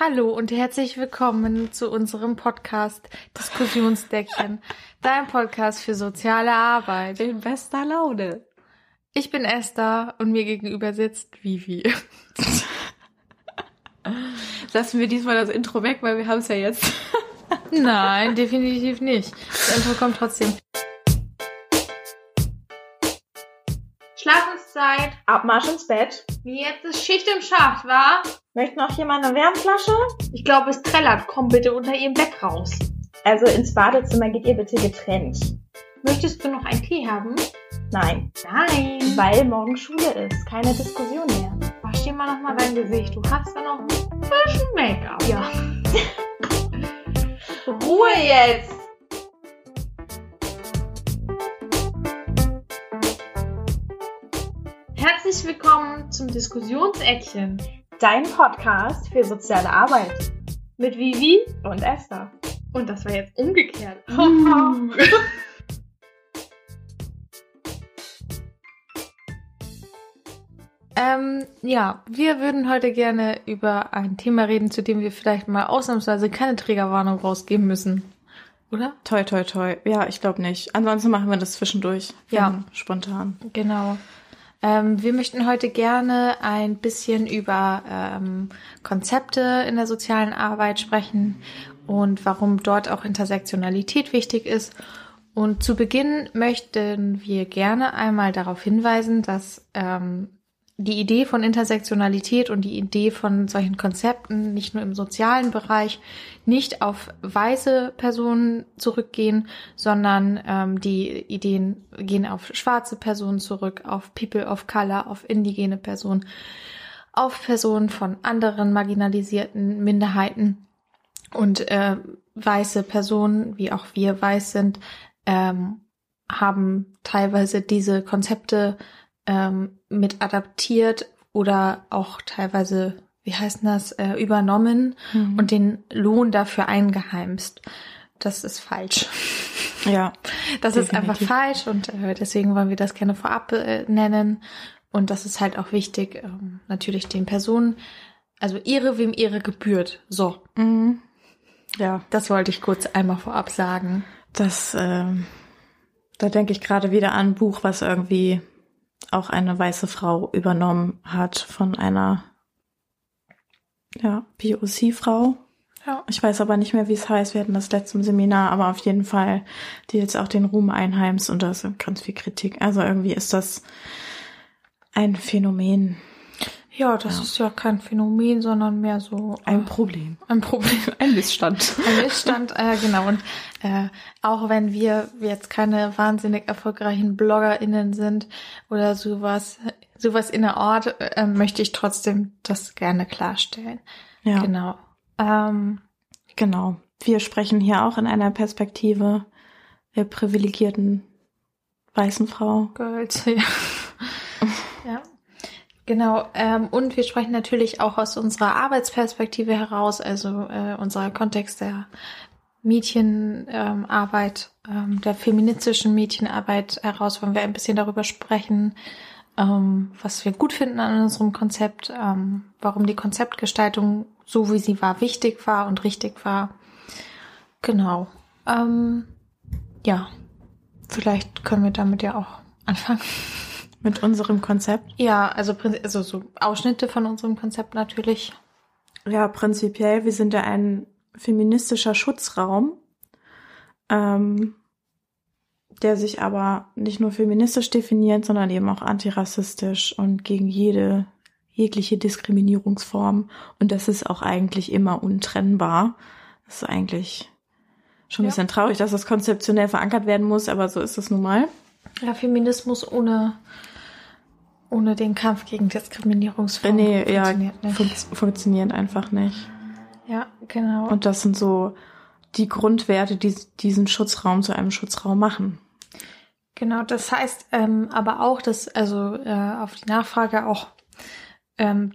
Hallo und herzlich willkommen zu unserem Podcast Diskussionsdeckchen, dein Podcast für soziale Arbeit. In bester Laune. Ich bin Esther und mir gegenüber sitzt Vivi. Lassen wir diesmal das Intro weg, weil wir haben es ja jetzt. Nein, definitiv nicht. Das Intro kommt trotzdem. Schlafenszeit. Abmarsch ins Bett. Wie jetzt ist Schicht im Schacht, wa? Möchte noch jemand eine Wärmflasche? Ich glaube, es trällert. Komm bitte unter ihrem Bett raus. Also ins Badezimmer geht ihr bitte getrennt. Möchtest du noch einen Tee haben? Nein, Nein. weil morgen Schule ist. Keine Diskussion mehr. Wasch dir mal noch mal dein Gesicht. Du hast da noch ein bisschen Make-up. Ja. Ruhe jetzt. Herzlich willkommen zum Diskussionseckchen Dein Podcast für soziale Arbeit. mit Vivi. Und Esther. Und das war jetzt umgekehrt. ähm, ja, wir würden heute gerne über ein Thema reden, zu dem wir vielleicht mal ausnahmsweise keine Trägerwarnung rausgeben müssen. Oder? Toi, toi, toi. Ja, ich glaube nicht. Ansonsten machen wir das zwischendurch. Ja. Spontan. Genau. Ähm, wir möchten heute gerne ein bisschen über ähm, Konzepte in der sozialen Arbeit sprechen und warum dort auch Intersektionalität wichtig ist. Und zu Beginn möchten wir gerne einmal darauf hinweisen, dass ähm, die Idee von Intersektionalität und die Idee von solchen Konzepten nicht nur im sozialen Bereich nicht auf weiße Personen zurückgehen, sondern ähm, die Ideen gehen auf schwarze Personen zurück, auf People of Color, auf indigene Personen, auf Personen von anderen marginalisierten Minderheiten. Und äh, weiße Personen, wie auch wir weiß sind, ähm, haben teilweise diese Konzepte ähm, mit adaptiert oder auch teilweise, wie heißt denn das, äh, übernommen Mhm. und den Lohn dafür eingeheimst. Das ist falsch. Ja. Das ist einfach Definitiv. falsch und äh, deswegen wollen wir das gerne vorab äh, nennen. Und das ist halt auch wichtig, ähm, natürlich den Personen, also ihre, wem ihre gebührt. So, Mhm. Ja, das wollte ich kurz einmal vorab sagen. das, ähm, da denke ich gerade wieder an ein Buch, was irgendwie auch eine weiße Frau übernommen hat von einer, ja, POC-Frau. Ja. Ich weiß aber nicht mehr, wie es heißt. Wir hatten das letzte im Seminar, aber auf jeden Fall, die jetzt auch den Ruhm einheimst und da ist ganz viel Kritik. Also irgendwie ist das ein Phänomen, Ja, das Ja. ist ja kein Phänomen, sondern mehr so äh, ein Problem, ein Problem. ein Missstand. Ein Missstand, äh, genau. Und äh, auch wenn wir jetzt keine wahnsinnig erfolgreichen BloggerInnen sind oder sowas, sowas in der Art, äh, möchte ich trotzdem das gerne klarstellen. Ja, Genau. Ähm, genau. Wir sprechen hier auch in einer Perspektive der privilegierten weißen Frau. Girls, ja. ja. Genau, ähm, und wir sprechen natürlich auch aus unserer Arbeitsperspektive heraus, also äh, unser Kontext der Mädchenarbeit, ähm, ähm, der feministischen Mädchenarbeit heraus, wollen wir ein bisschen darüber sprechen, ähm, was wir gut finden an unserem Konzept, ähm, warum die Konzeptgestaltung so wie sie war wichtig war und richtig war. Genau. Ähm, ja, vielleicht können wir damit ja auch anfangen. Mit unserem Konzept. Ja, also, also so Ausschnitte von unserem Konzept natürlich. Ja, prinzipiell, wir sind ja ein feministischer Schutzraum, ähm, der sich aber nicht nur feministisch definiert, sondern eben auch antirassistisch und gegen jede jegliche Diskriminierungsform. Und das ist auch eigentlich immer untrennbar. Das ist eigentlich schon ein Ja. bisschen traurig, dass das konzeptionell verankert werden muss, aber so ist es nun mal. Ja, Feminismus ohne, ohne den Kampf gegen Diskriminierungsformen nee, ja, funktioniert nicht. fun funktioniert einfach nicht. Ja, genau. Und das sind so die Grundwerte, die diesen Schutzraum zu einem Schutzraum machen. Genau, das heißt ähm, aber auch, dass also äh, auf die Nachfrage auch ähm,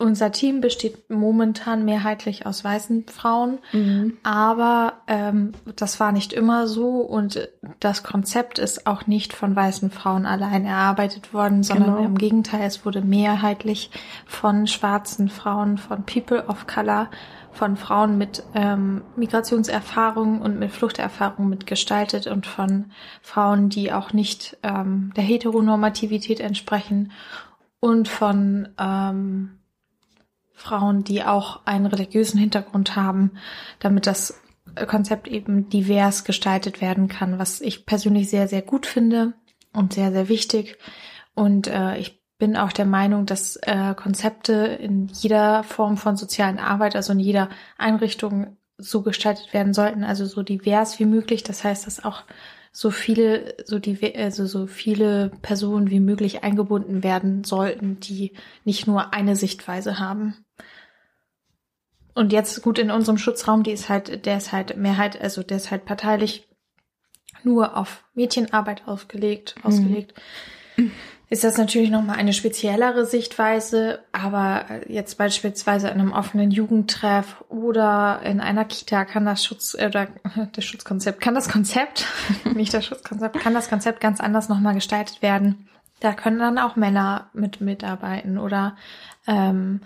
unser Team besteht momentan mehrheitlich aus weißen Frauen, Mhm. aber ähm, das war nicht immer so und das Konzept ist auch nicht von weißen Frauen allein erarbeitet worden, sondern Genau. im Gegenteil, es wurde mehrheitlich von schwarzen Frauen, von People of Color, von Frauen mit ähm, Migrationserfahrung und mit Fluchterfahrung mitgestaltet und von Frauen, die auch nicht ähm, der Heteronormativität entsprechen und von ähm, Frauen, die auch einen religiösen Hintergrund haben, damit das Konzept eben divers gestaltet werden kann, was ich persönlich sehr, sehr gut finde und sehr, sehr wichtig. Und äh, ich bin auch der Meinung, dass äh, Konzepte in jeder Form von sozialen Arbeit, also in jeder Einrichtung so gestaltet werden sollten, also so divers wie möglich. Das heißt, dass auch so viele, so die, also so viele Personen wie möglich eingebunden werden sollten, die nicht nur eine Sichtweise haben. Und jetzt gut in unserem Schutzraum, die ist halt, der ist halt Mehrheit, also der ist halt parteilich nur auf Mädchenarbeit ausgelegt, ausgelegt. Ist das natürlich nochmal eine speziellere Sichtweise, aber jetzt beispielsweise in einem offenen Jugendtreff oder in einer Kita kann das Schutz, äh, oder das Schutzkonzept, kann das Konzept, nicht das Schutzkonzept, kann das Konzept ganz anders nochmal gestaltet werden. Da können dann auch Männer mit mitarbeiten oder ähm,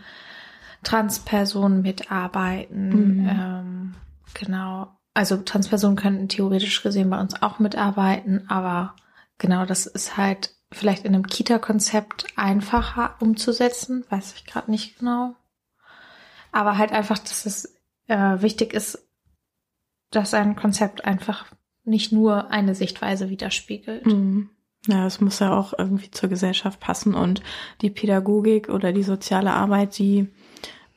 Transpersonen mitarbeiten. Mhm. Ähm, genau. Also Transpersonen könnten theoretisch gesehen bei uns auch mitarbeiten, aber genau, das ist halt vielleicht in einem Kita-Konzept einfacher umzusetzen, weiß ich gerade nicht genau. Aber halt einfach, dass es äh, wichtig ist, dass ein Konzept einfach nicht nur eine Sichtweise widerspiegelt. Mhm. Ja, es muss ja auch irgendwie zur Gesellschaft passen und die Pädagogik oder die soziale Arbeit, die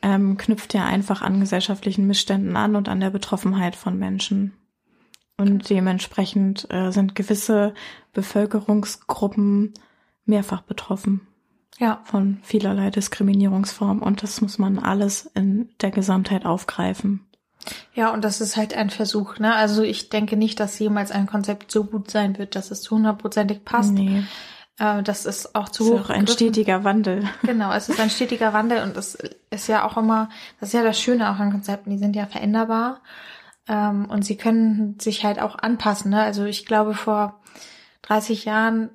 ähm, knüpft ja einfach an gesellschaftlichen Missständen an und an der Betroffenheit von Menschen. Und dementsprechend äh, sind gewisse Bevölkerungsgruppen mehrfach betroffen Ja, von vielerlei Diskriminierungsformen und das muss man alles in der Gesamtheit aufgreifen. Ja, und das ist halt ein Versuch, ne? Also ich denke nicht, dass jemals ein Konzept so gut sein wird, dass es zu hundertprozentig passt. Nee, das ist auch zu ist hoch auch ein stetiger Wandel. Genau, es ist ein stetiger Wandel und es ist ja auch immer, das ist ja das Schöne auch an Konzepten, die sind ja veränderbar ähm, und sie können sich halt auch anpassen. Ne? Also ich glaube, vor 30 Jahren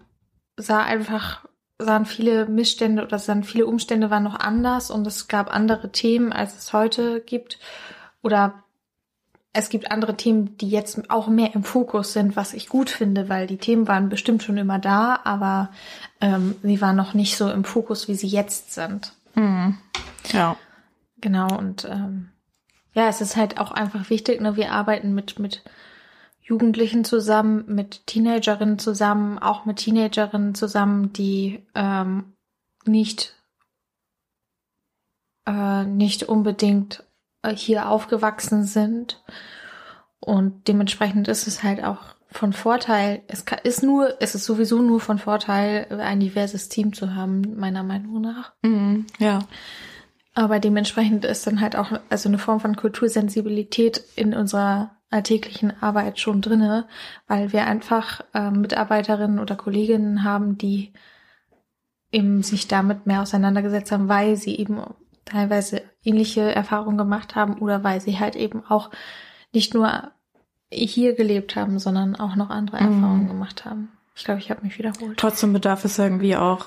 sah einfach, sahen viele Missstände oder sahen viele Umstände waren noch anders und es gab andere Themen, als es heute gibt. Oder es gibt andere Themen, die jetzt auch mehr im Fokus sind, was ich gut finde, weil die Themen waren bestimmt schon immer da, aber ähm, sie waren noch nicht so im Fokus, wie sie jetzt sind. Mhm. Ja. Genau, und ähm, ja, es ist halt auch einfach wichtig, ne? Wir arbeiten mit, mit Jugendlichen zusammen, mit Teenagerinnen zusammen, auch mit Teenagerinnen zusammen, die ähm, nicht, äh, nicht unbedingt hier aufgewachsen sind. Und dementsprechend ist es halt auch von Vorteil, es kann, ist nur, es ist sowieso nur von Vorteil, ein diverses Team zu haben, meiner Meinung nach. Mhm. Ja. Aber dementsprechend ist dann halt auch also eine Form von Kultursensibilität in unserer alltäglichen Arbeit schon drinne, weil wir einfach ähm, Mitarbeiterinnen oder Kolleginnen haben, die eben sich damit mehr auseinandergesetzt haben, weil sie eben teilweise ähnliche Erfahrungen gemacht haben oder weil sie halt eben auch nicht nur hier gelebt haben, sondern auch noch andere Mhm. Erfahrungen gemacht haben. Ich glaube, ich habe mich wiederholt. Trotzdem bedarf es irgendwie auch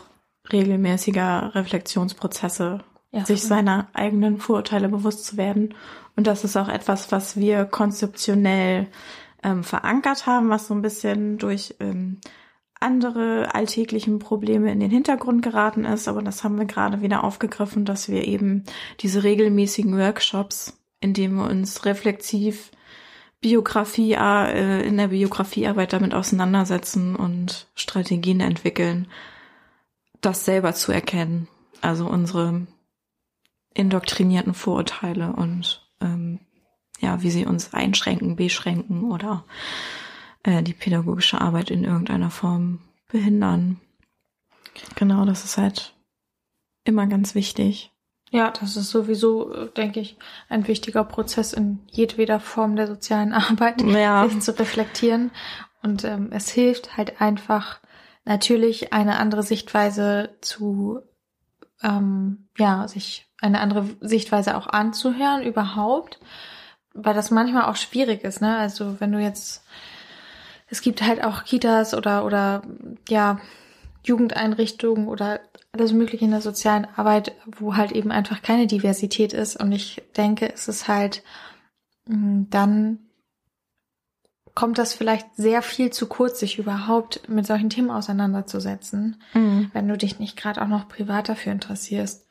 regelmäßiger Reflexionsprozesse, Ja, sich seiner eigenen Vorurteile bewusst zu werden. Und das ist auch etwas, was wir konzeptionell ähm, verankert haben, was so ein bisschen durch ähm, andere alltäglichen Probleme in den Hintergrund geraten ist. Aber das haben wir gerade wieder aufgegriffen, dass wir eben diese regelmäßigen Workshops, in denen wir uns reflexiv Biografie, äh, in der Biografiearbeit damit auseinandersetzen und Strategien entwickeln, das selber zu erkennen. Also unsere indoktrinierten Vorurteile und ähm, ja, wie sie uns einschränken, beschränken oder äh, die pädagogische Arbeit in irgendeiner Form behindern. Genau, das ist halt immer ganz wichtig. Ja, das ist sowieso, äh, denke ich, ein wichtiger Prozess in jedweder Form der sozialen Arbeit, Ja. sich zu reflektieren. Und ähm, es hilft halt einfach, natürlich eine andere Sichtweise zu ähm, ja, sich eine andere Sichtweise auch anzuhören überhaupt, weil das manchmal auch schwierig ist, ne? Also wenn du jetzt, es gibt halt auch Kitas oder oder ja Jugendeinrichtungen oder alles Mögliche in der sozialen Arbeit, wo halt eben einfach keine Diversität ist. Und ich denke, es ist halt mm, dann kommt das vielleicht sehr viel zu kurz, sich überhaupt mit solchen Themen auseinanderzusetzen, Mhm. wenn du dich nicht gerade auch noch privat dafür interessierst.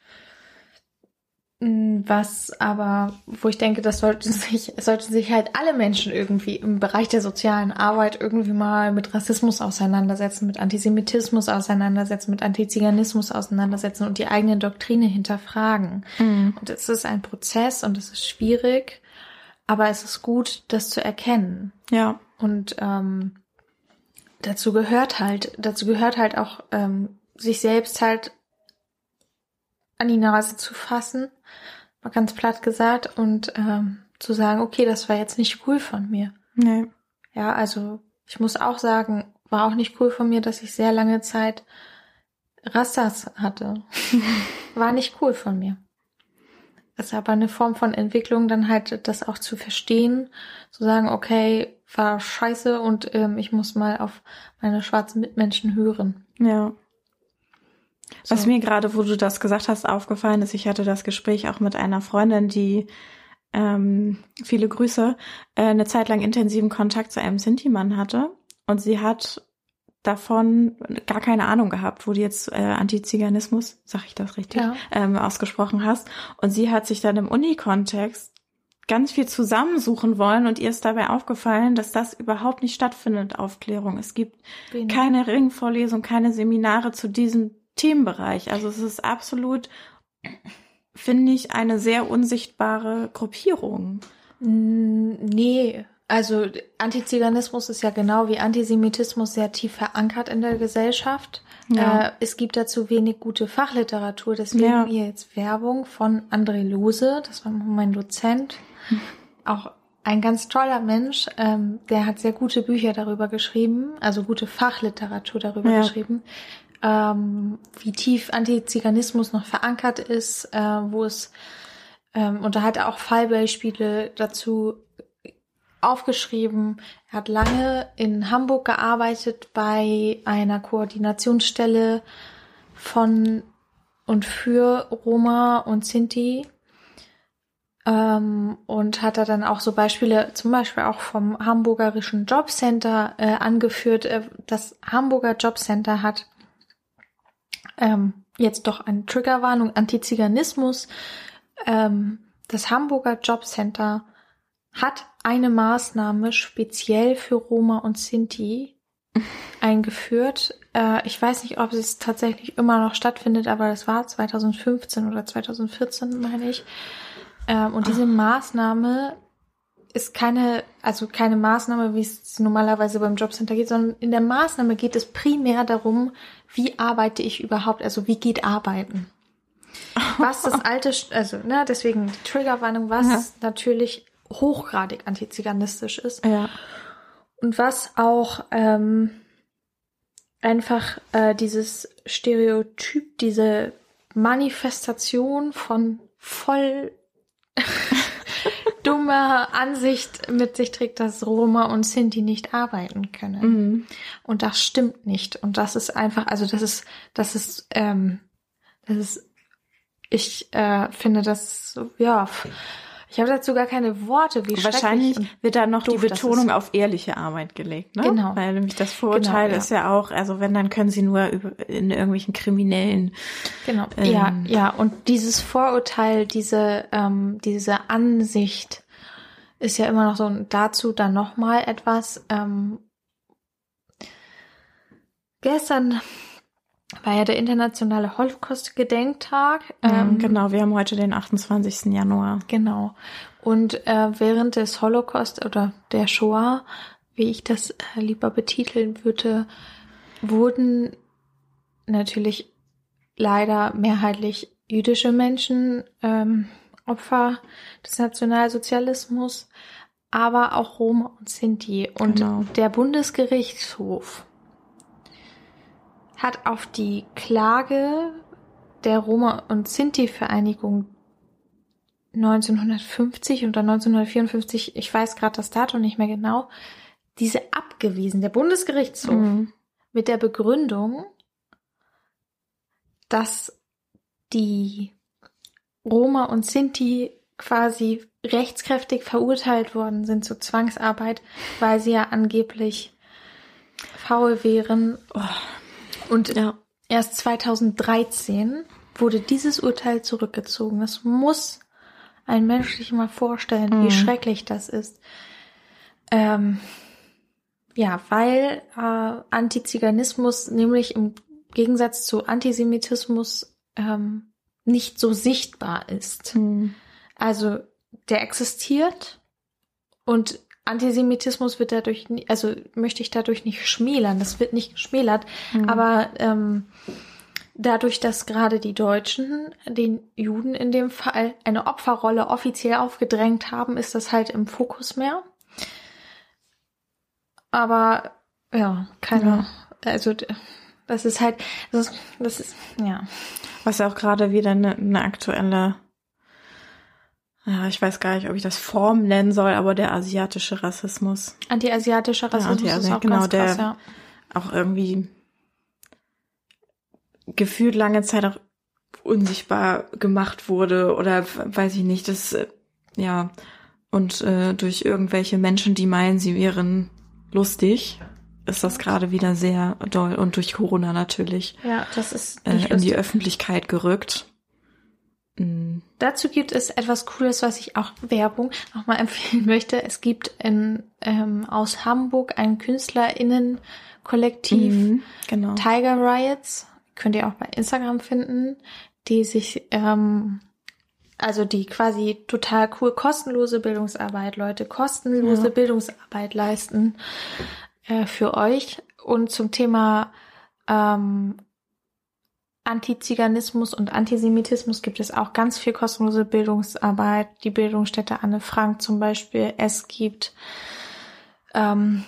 Mm, Was aber, wo ich denke, das sollten sich, sollten sich halt alle Menschen irgendwie im Bereich der sozialen Arbeit irgendwie mal mit Rassismus auseinandersetzen, mit Antisemitismus auseinandersetzen, mit Antiziganismus auseinandersetzen und die eigene Doktrine hinterfragen. Mhm. Und es ist ein Prozess und es ist schwierig, aber es ist gut, das zu erkennen. Ja. Und ähm, dazu gehört halt, dazu gehört halt auch, ähm, sich selbst halt an die Nase zu fassen, mal ganz platt gesagt, und ähm, zu sagen, okay, das war jetzt nicht cool von mir. Nee. Ja, also ich muss auch sagen, war auch nicht cool von mir, dass ich sehr lange Zeit Rastas hatte. war nicht cool von mir. Es ist aber eine Form von Entwicklung, dann halt das auch zu verstehen, zu sagen, okay, war scheiße und ähm, ich muss mal auf meine schwarzen Mitmenschen hören. Ja. Was So. mir gerade, wo du das gesagt hast, aufgefallen ist, ich hatte das Gespräch auch mit einer Freundin, die ähm, viele Grüße, äh, eine Zeit lang intensiven Kontakt zu einem Sinti-Mann hatte. Und sie hat davon gar keine Ahnung gehabt, wo du jetzt äh, Antiziganismus, sag ich das richtig, Ja. ähm, ausgesprochen hast. Und sie hat sich dann im Uni-Kontext ganz viel zusammensuchen wollen und ihr ist dabei aufgefallen, dass das überhaupt nicht stattfindet, Aufklärung. Es gibt Wenig. keine Ringvorlesung, keine Seminare zu diesem Themenbereich. Also es ist absolut, finde ich, eine sehr unsichtbare Gruppierung. Nee, also Antiziganismus ist ja genau wie Antisemitismus sehr tief verankert in der Gesellschaft. Ja. Äh, es gibt dazu wenig gute Fachliteratur, deswegen Ja. hier jetzt Werbung von André Lose, das war mein Dozent, auch ein ganz toller Mensch, ähm, der hat sehr gute Bücher darüber geschrieben, also gute Fachliteratur darüber Ja. geschrieben, ähm, wie tief Antiziganismus noch verankert ist, äh, wo es ähm, und da hat er auch Fallbeispiele dazu aufgeschrieben. Er hat lange in Hamburg gearbeitet bei einer Koordinationsstelle von und für Roma und Sinti. Ähm, und hat er dann auch so Beispiele, zum Beispiel auch vom Hamburgerischen Jobcenter äh, angeführt. Äh, das Hamburger Jobcenter hat ähm, jetzt doch eine Triggerwarnung, Antiziganismus. Ähm, das Hamburger Jobcenter hat eine Maßnahme speziell für Roma und Sinti eingeführt. Äh, ich weiß nicht, ob es tatsächlich immer noch stattfindet, aber das war 2015 oder 2014, meine ich. Ähm, und diese Maßnahme ist keine, also keine Maßnahme, wie es normalerweise beim Jobcenter geht, sondern in der Maßnahme geht es primär darum, wie arbeite ich überhaupt, also wie geht Arbeiten. Was das alte, also, ne, deswegen die Triggerwarnung, was Ja. natürlich hochgradig antiziganistisch ist Ja. und was auch ähm, einfach äh, dieses Stereotyp, diese Manifestation von voll dummer Ansicht mit sich trägt, dass Roma und Sinti nicht arbeiten können. Mhm. Und das stimmt nicht. Und das ist einfach, also das ist, das ist, ähm, das ist, ich äh, finde das, ja, ich habe dazu gar keine Worte, wie Wahrscheinlich wird da noch die doof das Betonung auf ehrliche Arbeit gelegt, ne? Genau. Weil nämlich das Vorurteil Genau, ja. ist ja auch, also wenn, dann können sie nur in irgendwelchen kriminellen Genau, Ähm, ja, ja. Und dieses Vorurteil, diese, ähm, diese Ansicht ist ja immer noch so. Und dazu dann noch mal etwas. Ähm, gestern war ja der internationale Holocaust-Gedenktag. Ähm, genau, wir haben heute den 28. Januar. Genau. Und äh, während des Holocaust oder der Shoah, wie ich das äh, lieber betiteln würde, wurden natürlich leider mehrheitlich jüdische Menschen ähm, Opfer des Nationalsozialismus, aber auch Roma und Sinti. Und Genau. der Bundesgerichtshof hat auf die Klage der Roma- und Sinti-Vereinigung 1950 oder 1954, ich weiß gerade das Datum nicht mehr genau, diese abgewiesen, der Bundesgerichtshof, Mhm. mit der Begründung, dass die Roma und Sinti quasi rechtskräftig verurteilt worden sind zur Zwangsarbeit, weil sie ja angeblich faul wären. Und Ja. erst 2013 wurde dieses Urteil zurückgezogen. Das muss ein Mensch sich mal vorstellen, wie Mhm. schrecklich das ist. Ähm, ja, weil äh, Antiziganismus nämlich im Gegensatz zu Antisemitismus ähm, nicht so sichtbar ist. Mhm. Also der existiert und Antisemitismus wird dadurch, also möchte ich dadurch nicht schmälern, das wird nicht geschmälert, Mhm. aber ähm, dadurch, dass gerade die Deutschen den Juden in dem Fall eine Opferrolle offiziell aufgedrängt haben, ist das halt im Fokus mehr. Aber ja, keine, also d- das ist halt, das ist, das ist ja. Was ja auch gerade wieder eine, eine aktuelle, ja, ich weiß gar nicht, ob ich das Form nennen soll, aber der asiatische Rassismus Antiasiatischer Ja, Rassismus ist Anti-Asi- auch genau, ganz krass, der- ja. auch irgendwie gefühlt lange Zeit auch unsichtbar gemacht wurde oder weiß ich nicht, das äh, ja und äh, durch irgendwelche Menschen, die meinen, sie wären lustig, ist das gerade wieder sehr doll und durch Corona natürlich Ja, das ist äh, in die. Öffentlichkeit gerückt. Mm, Dazu gibt es etwas Cooles, was ich auch Werbung nochmal empfehlen möchte. Es gibt in, ähm, aus Hamburg ein KünstlerInnen-Kollektiv, mhm, genau. Tiger Riots, könnt ihr auch bei Instagram finden, die sich, ähm, also die quasi total cool kostenlose Bildungsarbeit, Leute, kostenlose Ja. Bildungsarbeit leisten äh, für euch. Und zum Thema ähm, Antiziganismus und Antisemitismus gibt es auch ganz viel kostenlose Bildungsarbeit. Die Bildungsstätte Anne Frank zum Beispiel. Es gibt ähm,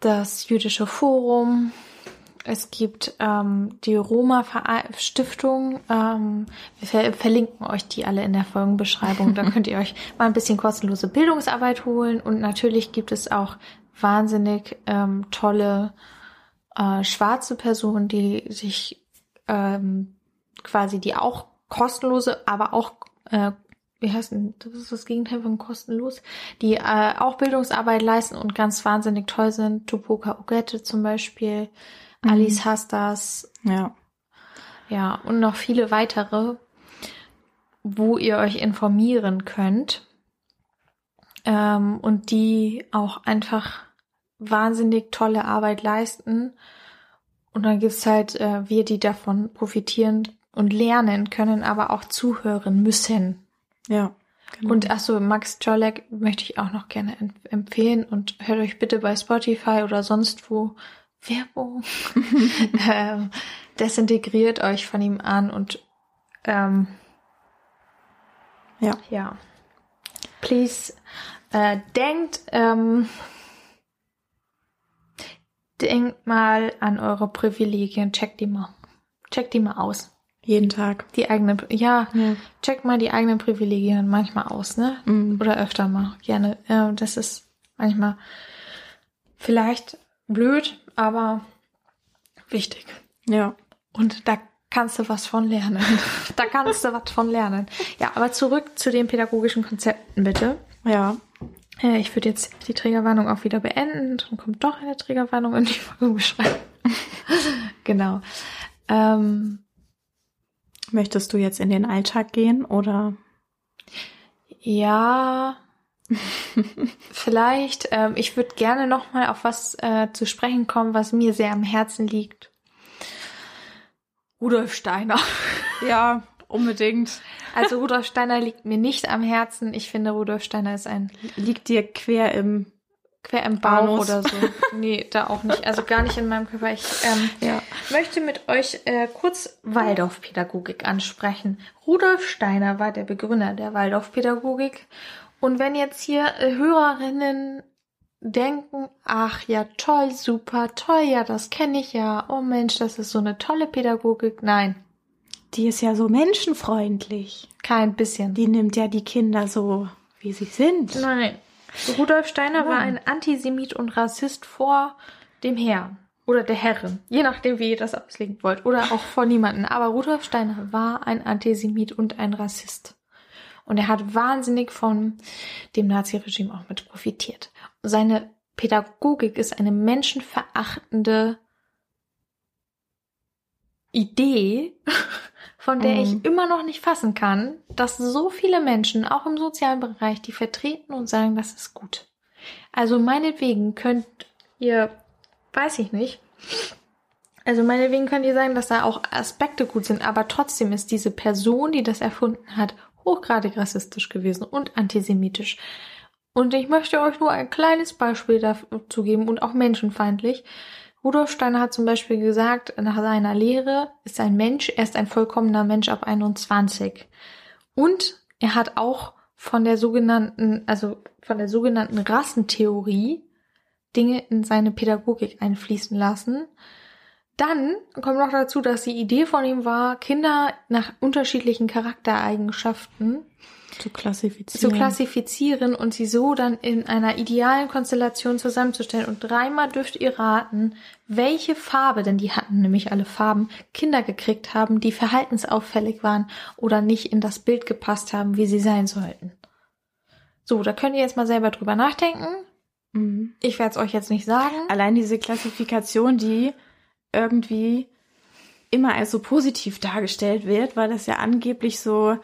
das Jüdische Forum. Es gibt ähm, die Roma Stiftung. Ähm, wir ver verlinken euch die alle in der Folgenbeschreibung. Da könnt ihr euch mal ein bisschen kostenlose Bildungsarbeit holen. Und natürlich gibt es auch wahnsinnig ähm, tolle äh, schwarze Personen, die sich ähm, quasi die auch kostenlose, aber auch äh, wie heißt denn, das ist das Gegenteil von kostenlos, die äh, auch Bildungsarbeit leisten und ganz wahnsinnig toll sind. Tupoka Ogette zum Beispiel, Mhm. Alice Hastas, Ja. ja, und noch viele weitere, wo ihr euch informieren könnt. Ähm, und die auch einfach wahnsinnig tolle Arbeit leisten. Und dann gibt's halt äh, wir, die davon profitieren und lernen können, aber auch zuhören müssen. Ja. Genau. Und ach so, Max Jolek möchte ich auch noch gerne em- empfehlen und hört euch bitte bei Spotify oder sonst wo Werbung. ähm, desintegriert euch von ihm an und ähm, Ja. ja. Please äh, denkt ähm, denkt mal an eure Privilegien, checkt die mal. Checkt die mal aus. jeden Tag. Die eigene, ja, Ja. checkt mal die eigenen Privilegien manchmal aus, ne? Mhm. Oder öfter mal, gerne. Ja, das ist manchmal vielleicht blöd, aber wichtig. Ja. Und da kannst du was von lernen. da kannst du was von lernen. Ja, aber zurück zu den pädagogischen Konzepten, bitte. Ja. Äh, Ich würde jetzt die Triggerwarnung auch wieder beenden. Dann kommt doch eine Triggerwarnung in die Folgenbeschreibung. genau. Ähm, Möchtest du jetzt in den Alltag gehen oder? Ja, vielleicht. Ähm, ich würde gerne noch mal auf was äh, zu sprechen kommen, was mir sehr am Herzen liegt. Rudolf Steiner. Ja, unbedingt. Also Rudolf Steiner liegt mir nicht am Herzen. Ich finde, Rudolf Steiner ist ein Liegt dir quer im. quer im Bauch Anus. oder so. Nee, da auch nicht. Also gar nicht in meinem Körper. Ich ähm, Ja. möchte mit euch äh, kurz Waldorfpädagogik ansprechen. Rudolf Steiner war der Begründer der Waldorfpädagogik. Und wenn jetzt hier äh, Hörerinnen denken, ach ja, toll, super, toll, ja, das kenne ich ja. Oh Mensch, das ist so eine tolle Pädagogik. Nein, die ist ja so menschenfreundlich. Kein bisschen. Die nimmt ja die Kinder so, wie sie sind. Nein. Rudolf Steiner war ein Antisemit und Rassist vor dem Herrn oder der Herrin, je nachdem, wie ihr das auslegen wollt, oder auch vor niemanden. Aber Rudolf Steiner war ein Antisemit und ein Rassist. Und er hat wahnsinnig von dem Naziregime auch mit profitiert. Seine Pädagogik ist eine menschenverachtende Idee, von der ich immer noch nicht fassen kann, dass so viele Menschen, auch im sozialen Bereich, die vertreten und sagen, das ist gut. Also meinetwegen könnt ihr, weiß ich nicht, also meinetwegen könnt ihr sagen, dass da auch Aspekte gut sind, aber trotzdem ist diese Person, die das erfunden hat, hochgradig rassistisch gewesen und antisemitisch. Und ich möchte euch nur ein kleines Beispiel dazu geben und auch menschenfeindlich. Rudolf Steiner hat zum Beispiel gesagt, nach seiner Lehre ist ein Mensch erst ein vollkommener Mensch ab 21. Und er hat auch von der sogenannten, also von der sogenannten Rassentheorie Dinge in seine Pädagogik einfließen lassen. Dann kommt noch dazu, dass die Idee von ihm war, Kinder nach unterschiedlichen Charaktereigenschaften zu klassifizieren. zu klassifizieren und sie so dann in einer idealen Konstellation zusammenzustellen. Und dreimal dürft ihr raten, welche Farbe, denn die hatten nämlich alle Farben, Kinder gekriegt haben, die verhaltensauffällig waren oder nicht in das Bild gepasst haben, wie sie sein sollten. So, da könnt ihr jetzt mal selber drüber nachdenken. Mhm. Ich werde es euch jetzt nicht sagen. Allein diese Klassifikation, die irgendwie immer als so positiv dargestellt wird, weil das ja angeblich so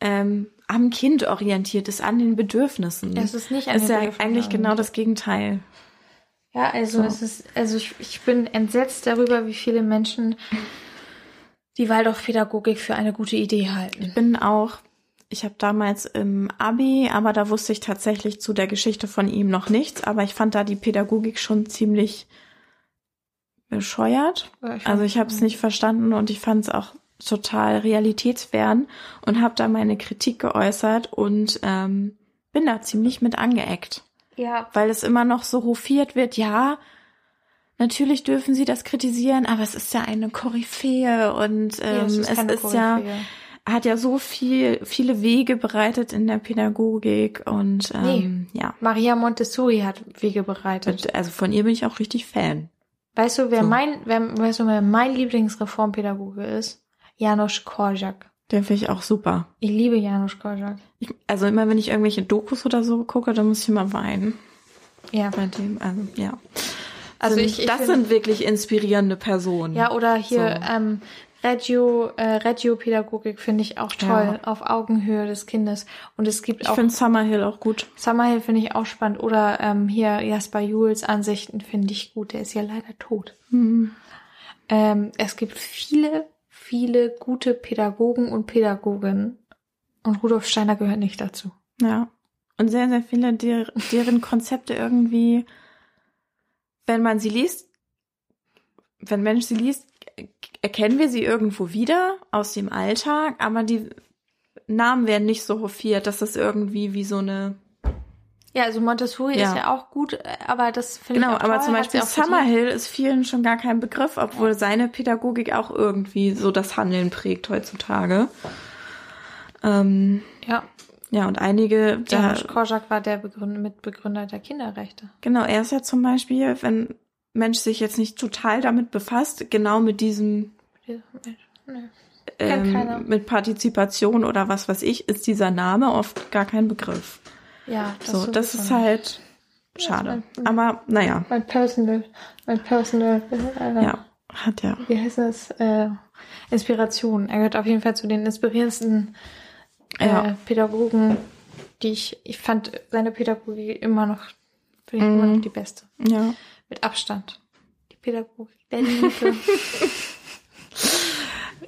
ähm, am Kind orientiert ist, an den Bedürfnissen. Es ist nicht an Es ist ja eigentlich genau das Gegenteil. Ja, also So. es ist, also ich, ich bin entsetzt darüber, wie viele Menschen die Waldorfpädagogik für eine gute Idee halten. bin auch, ich habe damals im Abi, aber da wusste ich tatsächlich zu der Geschichte von ihm noch nichts, aber ich fand da die Pädagogik schon ziemlich bescheuert. Also ich habe es nicht verstanden und ich fand es auch total realitätsfern und habe da meine Kritik geäußert und ähm, bin da ziemlich mit angeeckt, Ja, weil es immer noch so hofiert wird, ja, natürlich dürfen sie das kritisieren, aber es ist ja eine Koryphäe und ähm, es ist es ist ja hat ja so viel viele Wege bereitet in der Pädagogik und ähm, ja, Maria Montessori hat Wege bereitet. Und, also von ihr bin ich auch richtig Fan. Weißt du, wer So. mein, wer, weißt du, wer mein Lieblingsreformpädagoge ist? Janusz Korczak. Den finde ich auch super. Ich liebe Janusz Korczak. Ich, also immer wenn ich irgendwelche Dokus oder so gucke, dann muss ich immer weinen Ja. bei dem. Also ja. Also Sind- ich, ich das find- sind wirklich inspirierende Personen. Ja, oder hier So. ähm, Reggio, äh, Reggio-Pädagogik finde ich auch toll, auf Augenhöhe des Kindes. Und es gibt ich auch finde Summerhill auch gut. Summerhill finde ich auch spannend. Oder ähm, hier Jasper Jules Ansichten finde ich gut. Der ist ja leider tot. Hm. Ähm, es gibt viele, viele gute Pädagogen und Pädagoginnen. Und Rudolf Steiner gehört nicht dazu. Ja. Und sehr, sehr viele, der, deren Konzepte irgendwie, wenn man sie liest, wenn Mensch sie liest, erkennen wir sie irgendwo wieder aus dem Alltag, aber die Namen werden nicht so hofiert, dass das irgendwie wie so eine Ja, also Montessori Ja. ist ja auch gut, aber das finde Genau, ich auch aber toll, zum Beispiel. Summerhill ist vielen schon gar kein Begriff, obwohl seine Pädagogik auch irgendwie so das Handeln prägt heutzutage. Ähm, Ja, ja, und einige, da, Janusz Korczak war der Begründer, Mitbegründer der Kinderrechte. genau, er ist ja zum Beispiel, wenn Mensch sich jetzt nicht total damit befasst, genau mit diesem, Nee. Ähm, mit Partizipation oder was weiß ich, ist dieser Name oft gar kein Begriff. Ja, das so, das ist halt schade. mein- Aber naja, mein Personal, mein Personal, äh, ja, hat ja. wie heißt das? Äh, Inspiration. Er gehört auf jeden Fall zu den inspirierendsten äh, Ja. Pädagogen, die ich, ich fand seine Pädagogik immer noch, finde ich immer Mhm. noch die beste. Ja. Mit Abstand. Die Pädagogik der Liebe.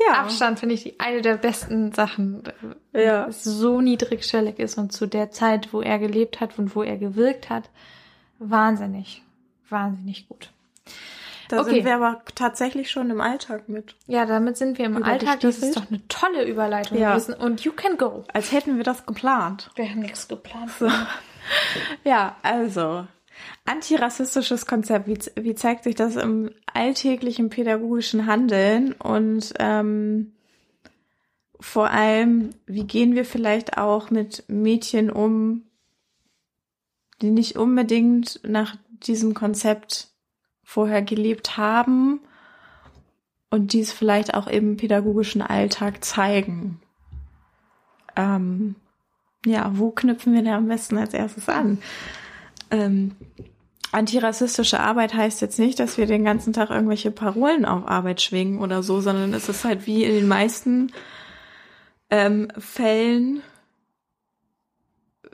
Ja. Abstand finde ich die eine der besten Sachen. äh, Ja. Es so niedrigschwellig ist und zu der Zeit, wo er gelebt hat und wo er gewirkt hat, wahnsinnig, wahnsinnig gut. Da Okay. sind wir aber tatsächlich schon im Alltag mit. Ja, damit sind wir im Alltag. Das ist doch eine tolle Überleitung Ja. gewesen. Und you can go. Als hätten wir das geplant. Wir haben nichts geplant. Ja, also. Antirassistisches Konzept. Wie, wie zeigt sich das im alltäglichen pädagogischen Handeln? Und ähm, vor allem, wie gehen wir vielleicht auch mit Mädchen um, die nicht unbedingt nach diesem Konzept vorher gelebt haben und dies vielleicht auch im pädagogischen Alltag zeigen. Ähm, ja, wo knüpfen wir da am besten als erstes an? Ähm, antirassistische Arbeit heißt jetzt nicht, dass wir den ganzen Tag irgendwelche Parolen auf Arbeit schwingen oder so, sondern es ist halt wie in den meisten ähm, Fällen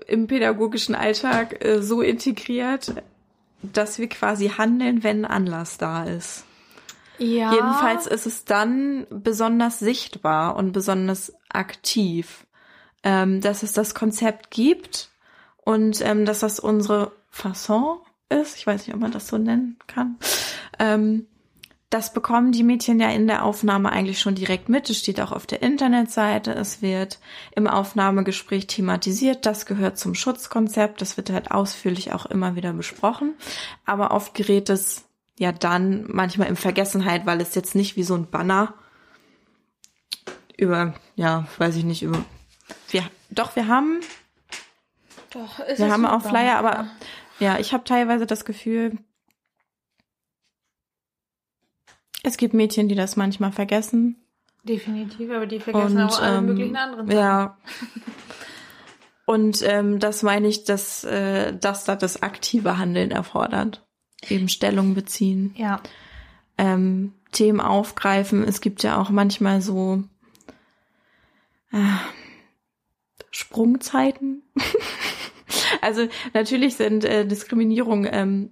im pädagogischen Alltag äh, so integriert, dass wir quasi handeln, wenn Anlass da ist. Ja. Jedenfalls ist es dann besonders sichtbar und besonders aktiv, ähm, dass es das Konzept gibt und ähm, dass das unsere Fasson ist. Ich weiß nicht, ob man das so nennen kann. Ähm, das bekommen die Mädchen ja in der Aufnahme eigentlich schon direkt mit. Es steht auch auf der Internetseite. Es wird im Aufnahmegespräch thematisiert. Das gehört zum Schutzkonzept. Das wird halt ausführlich auch immer wieder besprochen. Aber oft gerät es ja dann manchmal in Vergessenheit, weil es jetzt nicht wie so ein Banner über, ja, weiß ich nicht, über, wir, doch, wir haben, Doch, ist wir haben auch. Flyer, aber ja, ich habe teilweise das Gefühl, es gibt Mädchen, die das manchmal vergessen. Definitiv, aber die vergessen Und, auch alle ähm, möglichen anderen Sachen. Ja. Und ähm, das meine ich, dass, äh, dass da das aktive Handeln erfordert. Eben Stellung beziehen, Ja. ähm, Themen aufgreifen. Es gibt ja auch manchmal so äh, Sprungzeiten. also natürlich sind äh, Diskriminierung ähm,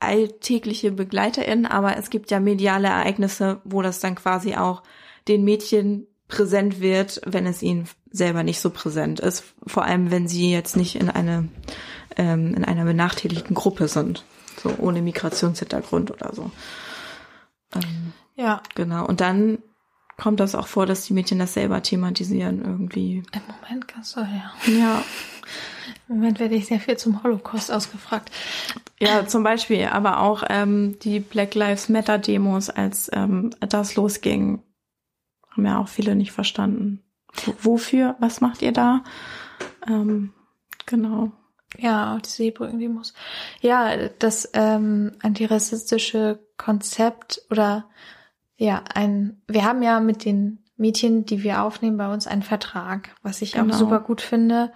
alltägliche BegleiterInnen, aber es gibt ja mediale Ereignisse, wo das dann quasi auch den Mädchen präsent wird, wenn es ihnen selber nicht so präsent ist. Vor allem, wenn sie jetzt nicht in eine ähm, in einer benachteiligten Gruppe sind, so ohne Migrationshintergrund oder so. Ähm, Ja. genau. Und dann kommt das auch vor, dass die Mädchen das selber thematisieren irgendwie. Im Moment kannst du, ja. Ja. Im Moment werde ich sehr viel zum Holocaust ausgefragt. Ja, zum Beispiel, aber auch ähm, die Black Lives Matter Demos, als ähm, das losging, haben ja auch viele nicht verstanden. Wofür? Was macht ihr da? Ähm, genau. Ja, die Seebrückendemos. Ja, das ähm, antirassistische Konzept oder ja, ein, wir haben ja mit den Mädchen, die wir aufnehmen, bei uns einen Vertrag, was ich Genau. auch super gut finde.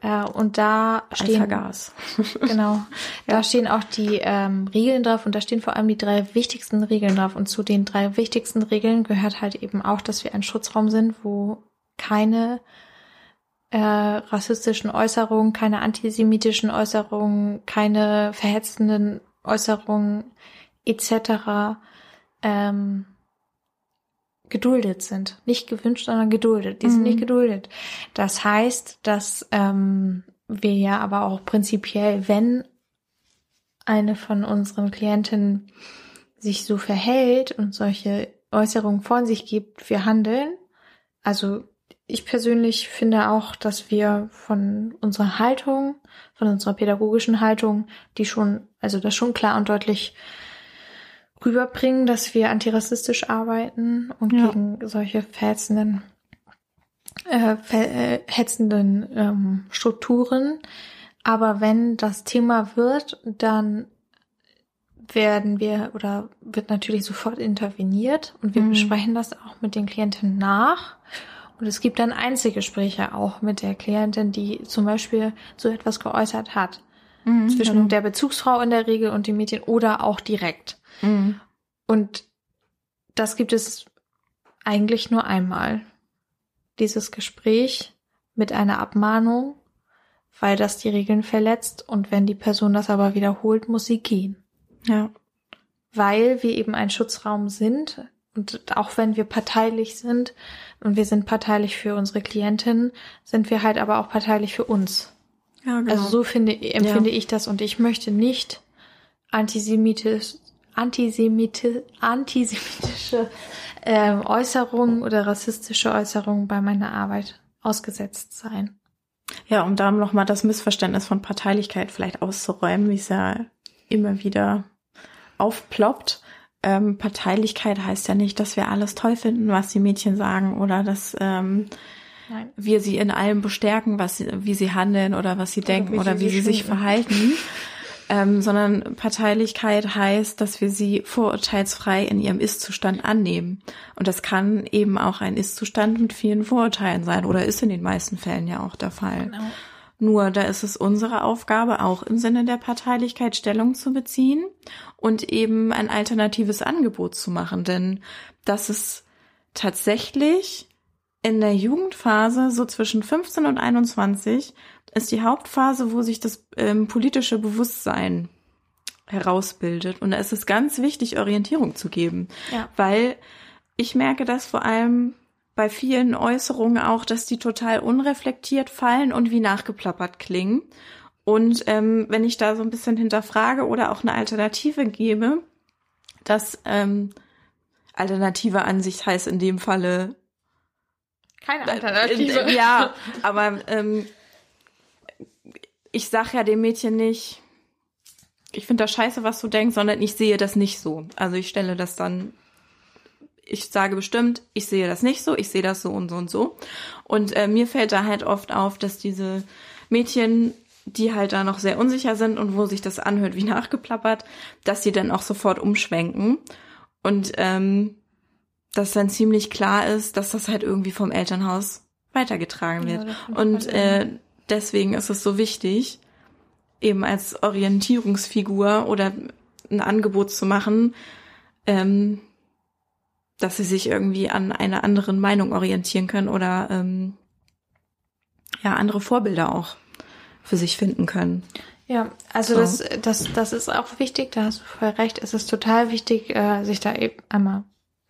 Äh, und da stehen Alpha-Gas. Genau. Da stehen auch die ähm, Regeln drauf und da stehen vor allem die drei wichtigsten Regeln drauf. Und zu den drei wichtigsten Regeln gehört halt eben auch, dass wir ein Schutzraum sind, wo keine äh, rassistischen Äußerungen, keine antisemitischen Äußerungen, keine verhetzenden Äußerungen etc. Ähm, geduldet sind. Nicht gewünscht, sondern geduldet. Die sind Mhm. nicht geduldet. Das heißt, dass ähm, wir ja aber auch prinzipiell, wenn eine von unseren Klientinnen sich so verhält und solche Äußerungen von sich gibt, wir handeln. Also ich persönlich finde auch, dass wir von unserer Haltung, von unserer pädagogischen Haltung, die schon, also das schon klar und deutlich rüberbringen, dass wir antirassistisch arbeiten und Ja. gegen solche verhetzenden, äh, verhetzenden ähm, Strukturen. Aber wenn das Thema wird, dann werden wir oder wird natürlich sofort interveniert und wir Mhm. besprechen das auch mit den Klienten nach. Und es gibt dann Einzelgespräche auch mit der Klientin, die zum Beispiel so etwas geäußert hat. Mhm, Zwischen genau. der Bezugsfrau in der Regel und dem Mädchen oder auch direkt. Mhm. Und das gibt es eigentlich nur einmal. Dieses Gespräch mit einer Abmahnung, weil das die Regeln verletzt und wenn die Person das aber wiederholt, muss sie gehen. Ja. Weil wir eben ein Schutzraum sind und auch wenn wir parteilich sind und wir sind parteilich für unsere Klientin, sind wir halt aber auch parteilich für uns. Ja, genau. Also so finde, empfinde ich das und ich möchte nicht antisemitisch, antisemiti, antisemitische ähm, Äußerungen oder rassistische Äußerungen bei meiner Arbeit ausgesetzt sein. Ja, um da nochmal das Missverständnis von Parteilichkeit vielleicht auszuräumen, wie es ja immer wieder aufploppt. ähm, Parteilichkeit heißt ja nicht, dass wir alles toll finden, was die Mädchen sagen oder dass ähm, Nein. wir sie in allem bestärken, was wie sie handeln oder was sie denken wie oder sie wie sie sich schminken. verhalten. Ähm, sondern Parteilichkeit heißt, dass wir sie vorurteilsfrei in ihrem Ist-Zustand annehmen. Und das kann eben auch ein Ist-Zustand mit vielen Vorurteilen sein oder ist in den meisten Fällen ja auch der Fall. Genau. Nur da ist es unsere Aufgabe, auch im Sinne der Parteilichkeit Stellung zu beziehen und eben ein alternatives Angebot zu machen. Denn das ist tatsächlich in der Jugendphase, so zwischen 15 und 21, ist die Hauptphase, wo sich das ähm, politische Bewusstsein herausbildet. Und da ist es ganz wichtig, Orientierung zu geben. Ja. Weil ich merke das vor allem bei vielen Äußerungen auch, dass die total unreflektiert fallen und wie nachgeplappert klingen. Und ähm, wenn ich da so ein bisschen hinterfrage oder auch eine Alternative gebe, dass ähm, Alternative an sich heißt in dem Falle Keine Alternative. äh, Ja, aber ähm, ich sag ja dem Mädchen nicht, ich finde das scheiße, was du denkst, sondern ich sehe das nicht so. Also ich stelle das dann, ich sage bestimmt, ich sehe das nicht so, ich sehe das so und so und so. Und äh, mir fällt da halt oft auf, dass diese Mädchen, die halt da noch sehr unsicher sind und wo sich das anhört wie nachgeplappert, dass sie dann auch sofort umschwenken. Und ähm, dass dann ziemlich klar ist, dass das halt irgendwie vom Elternhaus weitergetragen Ja, wird. stimmt und voll, äh, deswegen ist es so wichtig, eben als Orientierungsfigur oder ein Angebot zu machen, ähm, dass sie sich irgendwie an einer anderen Meinung orientieren können oder ähm, ja andere Vorbilder auch für sich finden können. Ja, also So. das, das, das ist auch wichtig, da hast du voll recht. Es ist total wichtig, äh, sich da eben einmal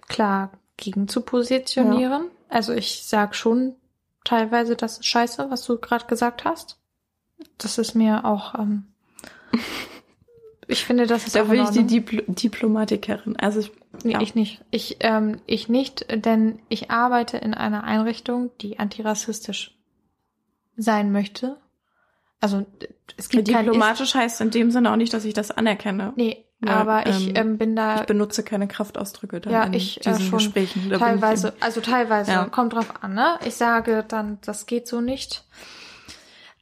klar gegen zu positionieren. Also ich sag schon teilweise, das ist scheiße, was du gerade gesagt hast. Das ist mir auch, ähm, ich finde, das ist Da bin in ich die. Dipl Diplomatikerin. Also ich, Nee, ja. ich nicht. Ich, ähm, ich nicht, denn ich arbeite in einer Einrichtung, die antirassistisch sein möchte. Also es gibt kein diplomatisch heißt in dem Sinne auch nicht, dass ich das anerkenne. Ist, nee, Ja, aber ich ähm, ähm, bin da Ich benutze keine Kraftausdrücke dann Ja, in ich, äh, diesen schon. Gesprächen. Da teilweise, also teilweise, Ja. kommt drauf an, ne? Ich sage dann, das geht so nicht.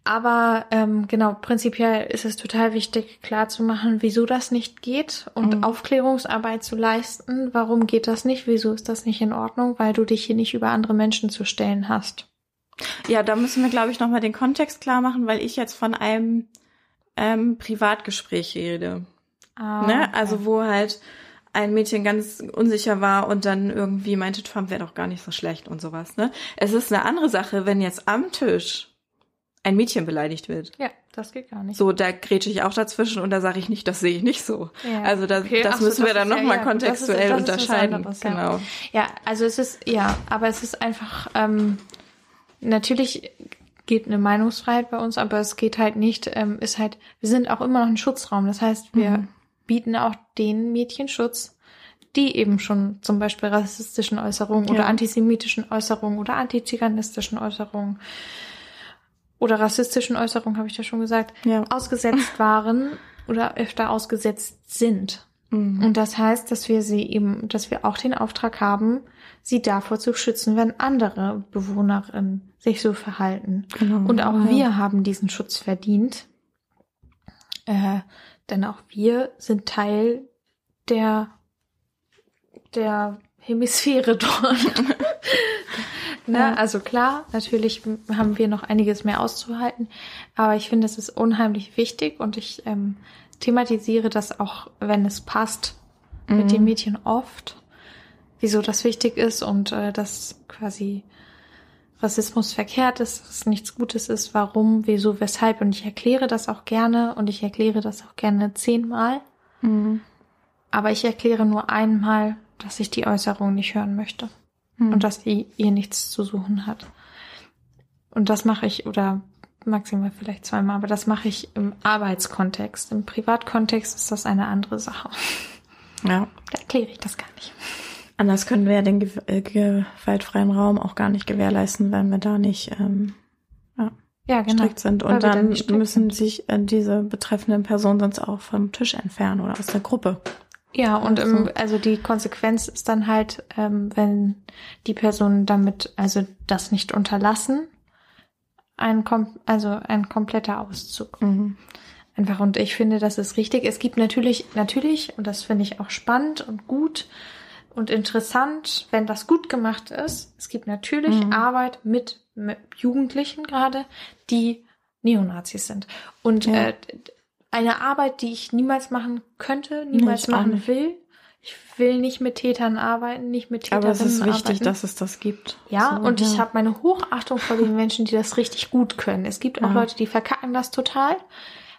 Aber ähm, genau, prinzipiell ist es total wichtig, klarzumachen, wieso das nicht geht und Mhm. Aufklärungsarbeit zu leisten. Warum geht das nicht? Wieso ist das nicht in Ordnung? Weil du dich hier nicht über andere Menschen zu stellen hast. Ja, da müssen wir, glaube ich, nochmal den Kontext klar machen, weil ich jetzt von einem ähm, Privatgespräch rede. Ah, ne? okay. Also wo halt ein Mädchen ganz unsicher war und dann irgendwie meinte, Trump wäre doch gar nicht so schlecht und sowas. Ne? Es ist eine andere Sache, wenn jetzt am Tisch ein Mädchen beleidigt wird. ja, das geht gar nicht. So, da grätsche ich auch dazwischen und da sage ich nicht, das sehe ich nicht so. Ja. Also das, Okay, das so, müssen wir das dann ist ja- nochmal ja, das ist- kontextuell das ist was unterscheiden. anderes, ja. genau. Ja, also es ist, ja, aber es ist einfach, ähm, natürlich geht eine Meinungsfreiheit bei uns, aber es geht halt nicht, ähm, ist halt, wir sind auch immer noch ein Schutzraum. Das heißt, wir Mhm. Bieten auch den Mädchen Schutz, die eben schon zum Beispiel rassistischen Äußerungen oder Ja. antisemitischen Äußerungen oder antiziganistischen Äußerungen oder rassistischen Äußerungen, habe ich ja schon gesagt, Ja. ausgesetzt waren oder öfter ausgesetzt sind. Mhm. Und das heißt, dass wir sie eben, dass wir auch den Auftrag haben, sie davor zu schützen, wenn andere Bewohnerinnen sich so verhalten. Genau. Und auch Ja. wir haben diesen Schutz verdient. Äh, denn auch wir sind Teil der, der Hemisphäre dort. ne? Ja. Also klar, natürlich haben wir noch einiges mehr auszuhalten, aber ich finde, es ist unheimlich wichtig und ich ähm, thematisiere das auch, wenn es passt, mit Mhm. den Mädchen oft, wieso das wichtig ist und äh, dass quasi Rassismus verkehrt ist, dass es nichts Gutes ist, warum, wieso, weshalb. Und ich erkläre das auch gerne und ich erkläre das auch gerne zehnmal. Mhm. Aber ich erkläre nur einmal, dass ich die Äußerung nicht hören möchte Mhm. und dass sie ihr nichts zu suchen hat. Und das mache ich, oder maximal vielleicht zweimal, aber das mache ich im Arbeitskontext. Im Privatkontext ist das eine andere Sache. ja. Da erkläre ich das gar nicht. Anders können wir ja den äh, gewaltfreien Raum auch gar nicht gewährleisten, wenn wir da nicht ähm, Ja, genau. strikt sind. Und dann dann müssen sind. sich äh, diese betreffenden Personen sonst auch vom Tisch entfernen oder aus der Gruppe. Ja, und Also- im, also die Konsequenz ist dann halt, ähm, wenn die Personen damit, also das nicht unterlassen, ein, kom also ein kompletter Auszug. Mhm. Einfach, und ich finde, das ist richtig. Es gibt natürlich, natürlich, und das finde ich auch spannend und gut und interessant, wenn das gut gemacht ist. Es gibt natürlich Mhm. Arbeit mit, mit Jugendlichen gerade, die Neonazis sind. Und Ja. äh, eine Arbeit, die ich niemals machen könnte, niemals ich auch machen will. Ich will nicht mit Tätern arbeiten, nicht mit Aber Täterinnen es ist wichtig, arbeiten. dass es das gibt. Ja, So, und ich ja. habe meine Hochachtung vor den Menschen, die das richtig gut können. Es gibt auch Ja. Leute, die verkacken das total,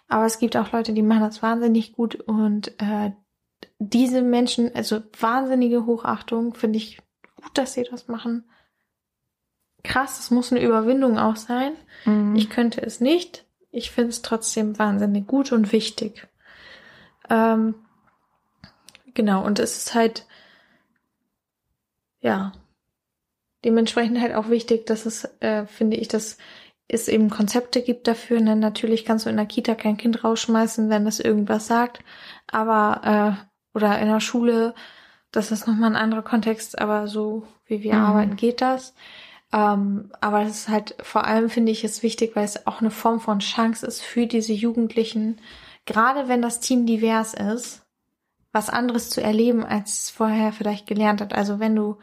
aber es gibt auch Leute, die machen das wahnsinnig gut und äh, diese Menschen, also wahnsinnige Hochachtung, finde ich gut, dass sie das machen. Krass, es muss eine Überwindung auch sein. Mhm. Ich könnte es nicht. Ich finde es trotzdem wahnsinnig gut und wichtig. Ähm, genau, und es ist halt, ja, dementsprechend halt auch wichtig, dass es, äh, finde ich, dass es eben Konzepte gibt dafür. Ne? Natürlich kannst du in der Kita kein Kind rausschmeißen, wenn das irgendwas sagt, aber, äh, oder in der Schule, das ist nochmal ein anderer Kontext, aber so wie wir Mhm. arbeiten, geht das. Ähm, aber es ist halt, vor allem finde ich es wichtig, weil es auch eine Form von Chance ist für diese Jugendlichen, gerade wenn das Team divers ist, was anderes zu erleben, als es vorher vielleicht gelernt hat. Also wenn du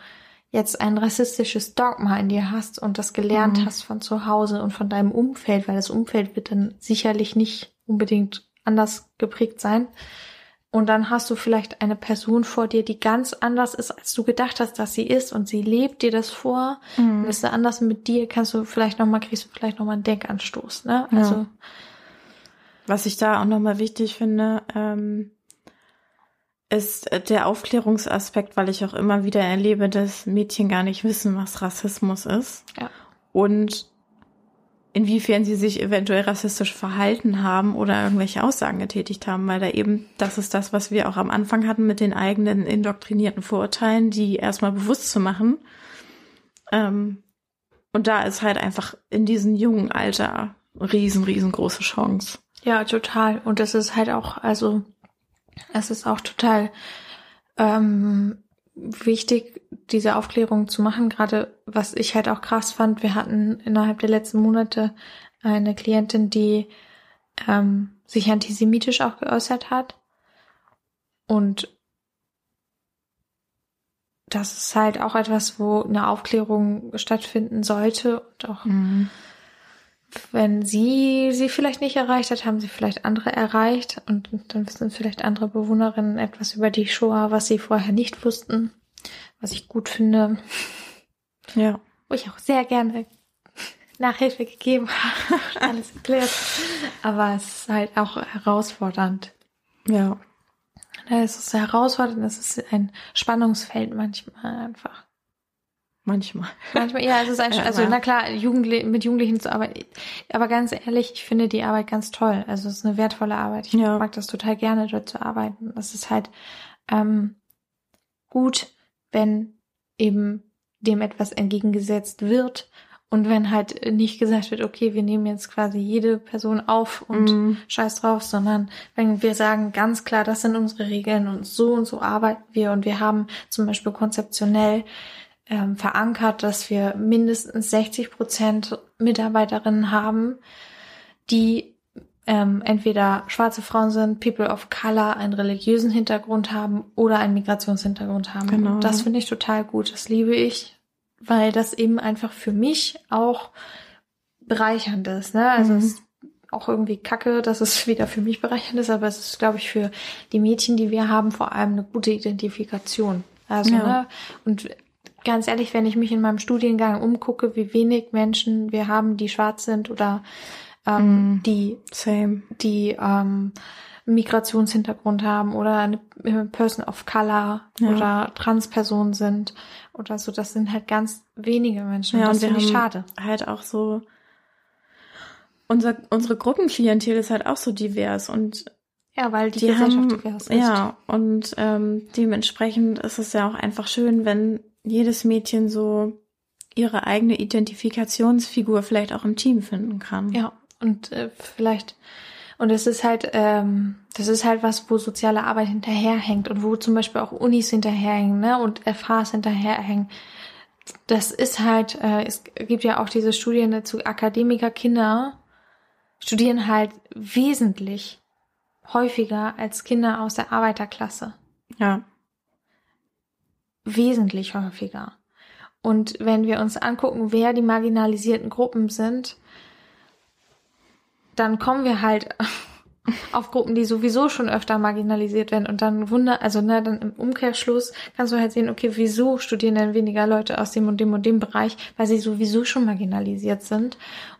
jetzt ein rassistisches Dogma in dir hast und das gelernt Mhm. hast von zu Hause und von deinem Umfeld, weil das Umfeld wird dann sicherlich nicht unbedingt anders geprägt sein. Und dann hast du vielleicht eine Person vor dir, die ganz anders ist, als du gedacht hast, dass sie ist, und sie lebt dir das vor. Mhm. Und ist anders mit dir, kannst du vielleicht noch mal kriegst du vielleicht noch mal einen Denkanstoß, ne? Ja. Also Was ich da auch nochmal wichtig finde, ähm, ist der Aufklärungsaspekt, weil ich auch immer wieder erlebe, dass Mädchen gar nicht wissen, was Rassismus ist. Ja. Und inwiefern sie sich eventuell rassistisch verhalten haben oder irgendwelche Aussagen getätigt haben, weil da eben, das ist das, was wir auch am Anfang hatten mit den eigenen indoktrinierten Vorurteilen, die erstmal bewusst zu machen. Ähm, und da ist halt einfach in diesem jungen Alter riesen, riesengroße Chance. Ja, total. Und es ist halt auch, also es ist auch total ähm, wichtig, diese Aufklärung zu machen. Gerade was ich halt auch krass fand, wir hatten innerhalb der letzten Monate eine Klientin, die ähm, sich antisemitisch auch geäußert hat. Und das ist halt auch etwas, wo eine Aufklärung stattfinden sollte und auch wenn sie sie vielleicht nicht erreicht hat, haben sie vielleicht andere erreicht und dann wissen vielleicht andere Bewohnerinnen etwas über die Shoah, was sie vorher nicht wussten, was ich gut finde, Ja. wo ich auch sehr gerne Nachhilfe gegeben habe, alles erklärt. Aber es ist halt auch herausfordernd. Ja. Es ist herausfordernd, es ist ein Spannungsfeld manchmal einfach. Manchmal. Manchmal, ja, es ist ein, also na klar, Jugendli mit Jugendlichen zu arbeiten. Aber ganz ehrlich, ich finde die Arbeit ganz toll. Also es ist eine wertvolle Arbeit. Ich Ja. mag das total gerne, dort zu arbeiten. Es ist halt ähm, gut, wenn eben dem etwas entgegengesetzt wird und wenn halt nicht gesagt wird, okay, wir nehmen jetzt quasi jede Person auf und Mhm. scheiß drauf, sondern wenn wir sagen ganz klar, das sind unsere Regeln und so und so arbeiten wir und wir haben zum Beispiel konzeptionell ähm, verankert, dass wir mindestens 60 Prozent Mitarbeiterinnen haben, die ähm, entweder schwarze Frauen sind, People of Color, einen religiösen Hintergrund haben oder einen Migrationshintergrund haben. Genau. Und das finde ich total gut, das liebe ich, weil das eben einfach für mich auch bereichernd ist. Ne? Also Mhm. es ist auch irgendwie kacke, dass es wieder für mich bereichernd ist, aber es ist, glaube ich, für die Mädchen, die wir haben, vor allem eine gute Identifikation. Also, Ja. ne? Und ganz ehrlich, wenn ich mich in meinem Studiengang umgucke, wie wenig Menschen wir haben, die schwarz sind oder ähm, Mhm. die, Same. die ähm, Migrationshintergrund haben oder eine äh, Person of Color Ja. oder Transpersonen sind oder so, das sind halt ganz wenige Menschen. Ja, und das finde ich schade. halt auch so, unser, unsere Gruppenklientel ist halt auch so divers und Ja, weil die, die Gesellschaft haben, divers ist. ja, und ähm, dementsprechend ist es ja auch einfach schön, wenn jedes Mädchen so ihre eigene Identifikationsfigur vielleicht auch im Team finden kann. Ja, und äh, vielleicht Und es ist halt, ähm, das ist halt was, wo soziale Arbeit hinterherhängt und wo zum Beispiel auch Unis hinterherhängen, ne, und FHs hinterherhängen. Das ist halt, äh, es gibt ja auch diese Studien dazu, Akademikerkinder studieren halt wesentlich häufiger als Kinder aus der Arbeiterklasse. Ja. Wesentlich häufiger. Und wenn wir uns angucken, wer die marginalisierten Gruppen sind, dann kommen wir halt auf Gruppen, die sowieso schon öfter marginalisiert werden und dann wunder, also ne, dann im Umkehrschluss kannst du halt sehen, okay, wieso studieren denn weniger Leute aus dem und dem und dem Bereich, weil sie sowieso schon marginalisiert sind